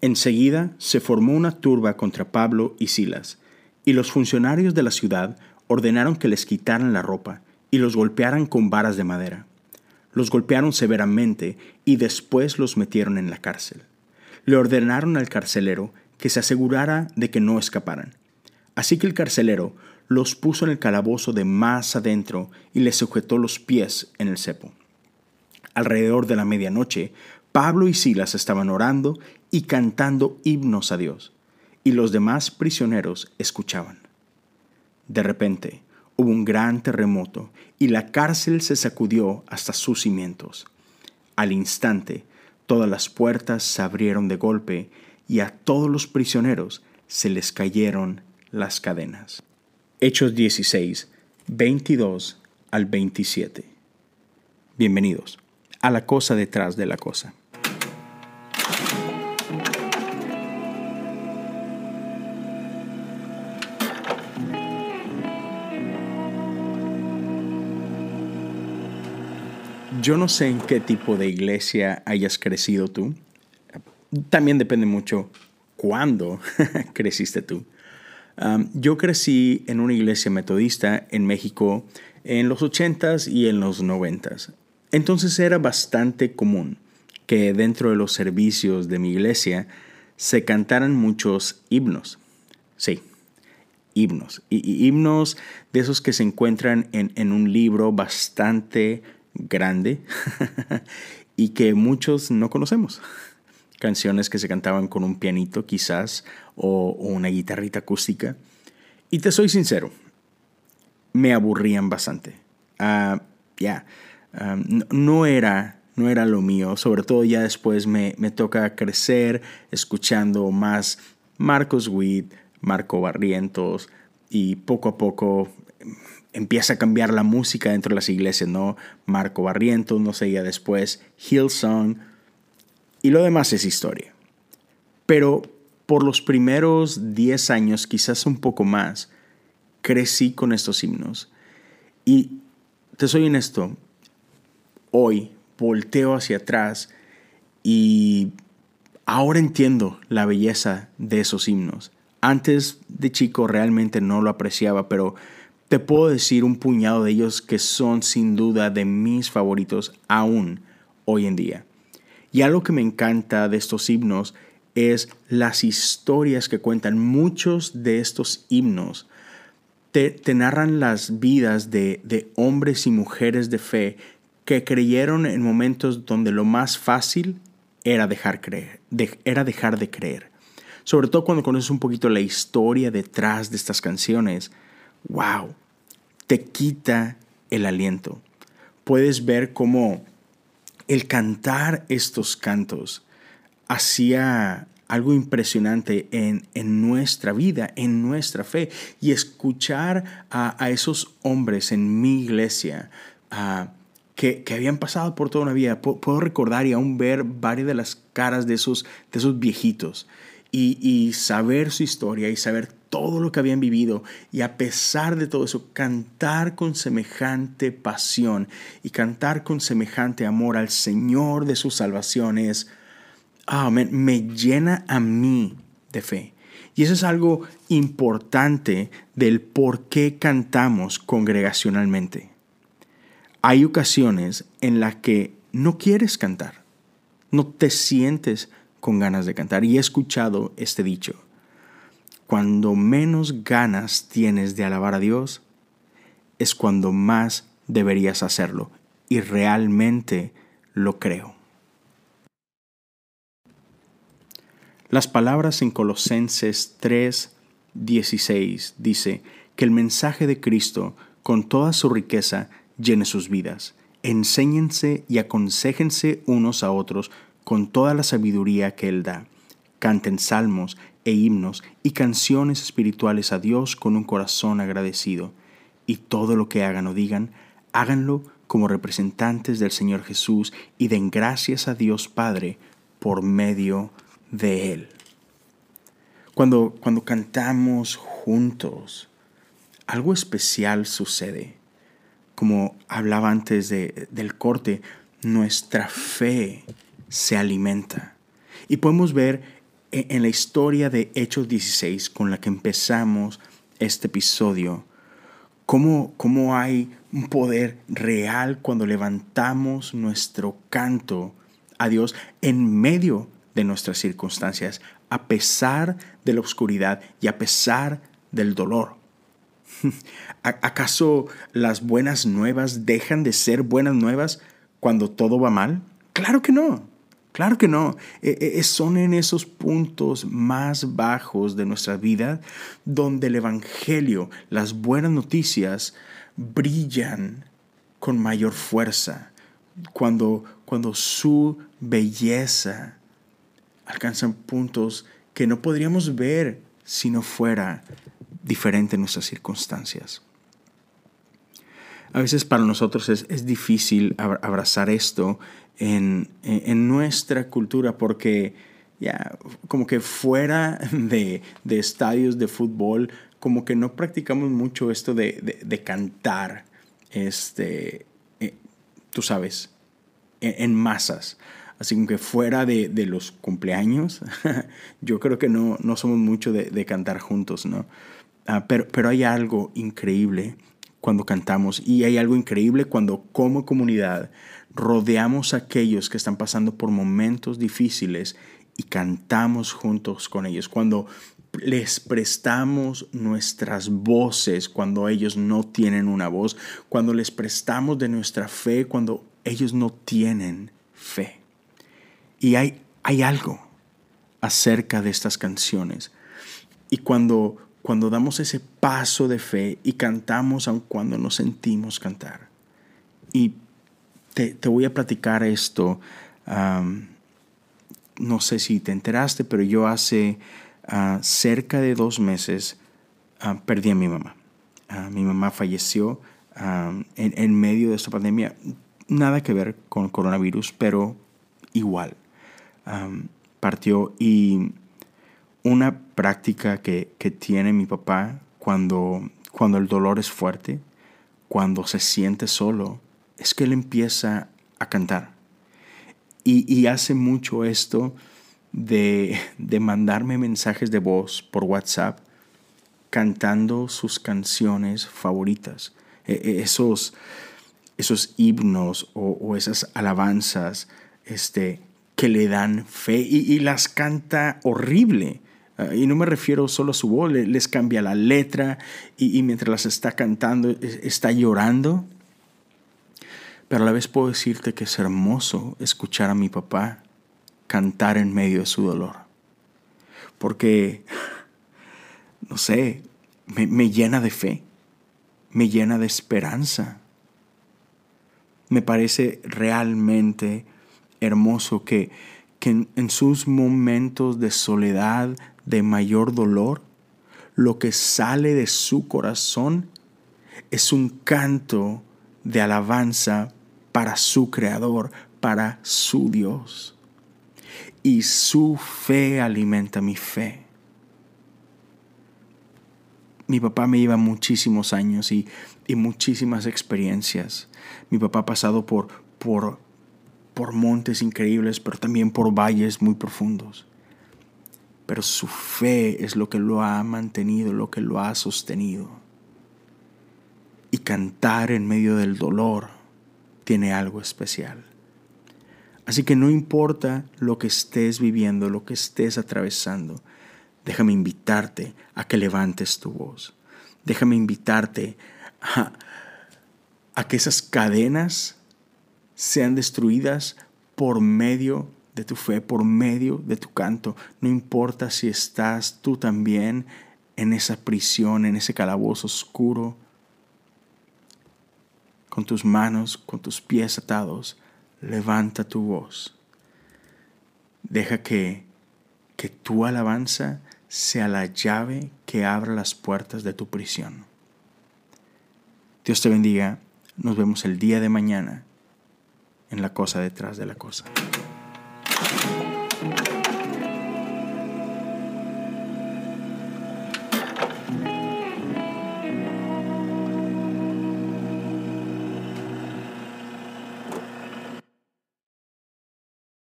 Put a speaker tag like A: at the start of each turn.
A: Enseguida se formó una turba contra Pablo y Silas, y los funcionarios de la ciudad ordenaron que les quitaran la ropa y los golpearan con varas de madera. Los golpearon severamente y después los metieron en la cárcel. Le ordenaron al carcelero que se asegurara de que no escaparan. Así que el carcelero los puso en el calabozo de más adentro y les sujetó los pies en el cepo. Alrededor de la medianoche, Pablo y Silas estaban orando y cantando himnos a Dios, y los demás prisioneros escuchaban. De repente hubo un gran terremoto y la cárcel se sacudió hasta sus cimientos. Al instante, todas las puertas se abrieron de golpe y a todos los prisioneros se les cayeron las cadenas. Hechos 16, 22 al 27. Bienvenidos a la cosa detrás de la cosa. Yo no sé en qué tipo de iglesia hayas crecido tú. También depende mucho cuándo creciste tú. yo crecí en una iglesia metodista en México en los 80s y en los 90s. Entonces era bastante común que dentro de los servicios de mi iglesia se cantaran muchos himnos. Sí, himnos. Y, himnos de esos que se encuentran en, un libro bastante grande y que muchos no conocemos. Canciones que se cantaban con un pianito quizás o, una guitarrita acústica. Y te soy sincero, me aburrían bastante. Ah, ya, ah, no, era, no era lo mío. Sobre todo ya después me, me toca crecer escuchando más Marcos Witt, Marco Barrientos y poco a poco empieza a cambiar la música dentro de las iglesias, ¿no? Marco Barrientos, no ya después Hillsong, y lo demás es historia. Pero por los primeros 10 años, quizás un poco más, crecí con estos himnos. Y te soy honesto, hoy volteo hacia atrás y ahora entiendo la belleza de esos himnos. Antes de chico realmente no lo apreciaba, pero te puedo decir un puñado de ellos que son sin duda de mis favoritos aún hoy en día. Y algo que me encanta de estos himnos es las historias que cuentan. Muchos de estos himnos te, narran las vidas de, de hombres y mujeres de fe que creyeron en momentos donde lo más fácil era dejar, creer, era dejar de creer. Sobre todo cuando conoces un poquito la historia detrás de estas canciones, wow, te quita el aliento. Puedes ver cómo el cantar estos cantos hacía algo impresionante en, en, nuestra vida, en nuestra fe, y escuchar a, esos hombres en mi iglesia que, habían pasado por toda una vida. Puedo recordar y aún ver varias de las caras de esos, de esos viejitos y, y saber su historia y saber todo lo que habían vivido y a pesar de todo eso, cantar con semejante pasión y cantar con semejante amor al Señor de sus salvaciones, ah, me llena a mí de fe. Y eso es algo importante del por qué cantamos congregacionalmente. Hay ocasiones en las que no quieres cantar, no te sientes con ganas de cantar. Y he escuchado este dicho cuando menos ganas tienes de alabar a Dios, es cuando más deberías hacerlo. Y realmente lo creo. Las palabras en Colosenses 3, 16 dice que el mensaje de Cristo, con toda su riqueza, llene sus vidas. Enséñense y aconsejense unos a otros con toda la sabiduría que Él da. Canten salmos e himnos y canciones espirituales a Dios con un corazón agradecido. Y todo lo que hagan o digan, háganlo como representantes del Señor Jesús y den gracias a Dios Padre por medio de Él. Cuando, cuando cantamos juntos, algo especial sucede. Como hablaba antes de, del corte, nuestra fe se alimenta. Y podemos ver en la historia de Hechos 16 con la que empezamos este episodio, cómo, cómo hay un poder real cuando levantamos nuestro canto a Dios en medio de nuestras circunstancias, a pesar de la oscuridad y a pesar del dolor. ¿Acaso las buenas nuevas dejan de ser buenas nuevas cuando todo va mal? Claro que no. Claro que no. E, e, son en esos puntos más bajos de nuestra vida donde el Evangelio, las buenas noticias, brillan con mayor fuerza. Cuando, cuando su belleza alcanza puntos que no podríamos ver si no fuera diferente en nuestras circunstancias. A veces para nosotros es, es difícil abrazar esto en, en nuestra cultura porque ya como que fuera de, de, estadios de fútbol, como que no practicamos mucho esto de, de, cantar, este, eh, tú sabes, en, masas. Así como que fuera de, los cumpleaños, yo creo que no, no somos mucho de, cantar juntos, ¿no? Ah, pero, pero hay algo increíble cuando cantamos y hay algo increíble cuando como comunidad rodeamos a aquellos que están pasando por momentos difíciles y cantamos juntos con ellos. Cuando les prestamos nuestras voces cuando ellos no tienen una voz, cuando les prestamos de nuestra fe cuando ellos no tienen fe. Y hay, hay algo acerca de estas canciones. Y cuando cuando damos ese paso de fe y cantamos aun cuando nos sentimos cantar. Y te, voy a platicar esto. no sé si te enteraste, pero yo hace ah, cerca de dos meses ah, perdí a mi mamá. Ah, mi mamá falleció en, en, medio de esta pandemia. Nada que ver con coronavirus, pero igual. partió y una práctica que, tiene mi papá cuando, cuando el dolor es fuerte, cuando se siente solo, es que él empieza a cantar. Y, hace mucho esto de, de, mandarme mensajes de voz por WhatsApp cantando sus canciones favoritas. E, e, esos, esos himnos o, esas alabanzas este, que le dan fe y, y las canta horrible. Y no me refiero solo a su voz, les cambia la letra y, mientras las está cantando está llorando. Pero a la vez puedo decirte que es hermoso escuchar a mi papá cantar en medio de su dolor. Porque, no sé, me, llena de fe, me llena de esperanza. Me parece realmente hermoso que, que en sus momentos de soledad, de mayor dolor, lo que sale de su corazón es un canto de alabanza para su Creador, para su Dios. Y su fe alimenta mi fe. Mi papá me lleva muchísimos años y, muchísimas experiencias. Mi papá ha pasado por, por, por montes increíbles, pero también por valles muy profundos pero su fe es lo que lo ha mantenido, lo que lo ha sostenido. Y cantar en medio del dolor tiene algo especial. Así que no importa lo que estés viviendo, lo que estés atravesando, déjame invitarte a que levantes tu voz. Déjame invitarte a, a que esas cadenas sean destruidas por medio de tu fe por medio de tu canto. No importa si estás tú también en esa prisión, en ese calabozo oscuro, con tus manos, con tus pies atados, levanta tu voz. Deja que, que tu alabanza sea la llave que abra las puertas de tu prisión. Dios te bendiga. Nos vemos el día de mañana en la cosa detrás de la cosa. Thank you.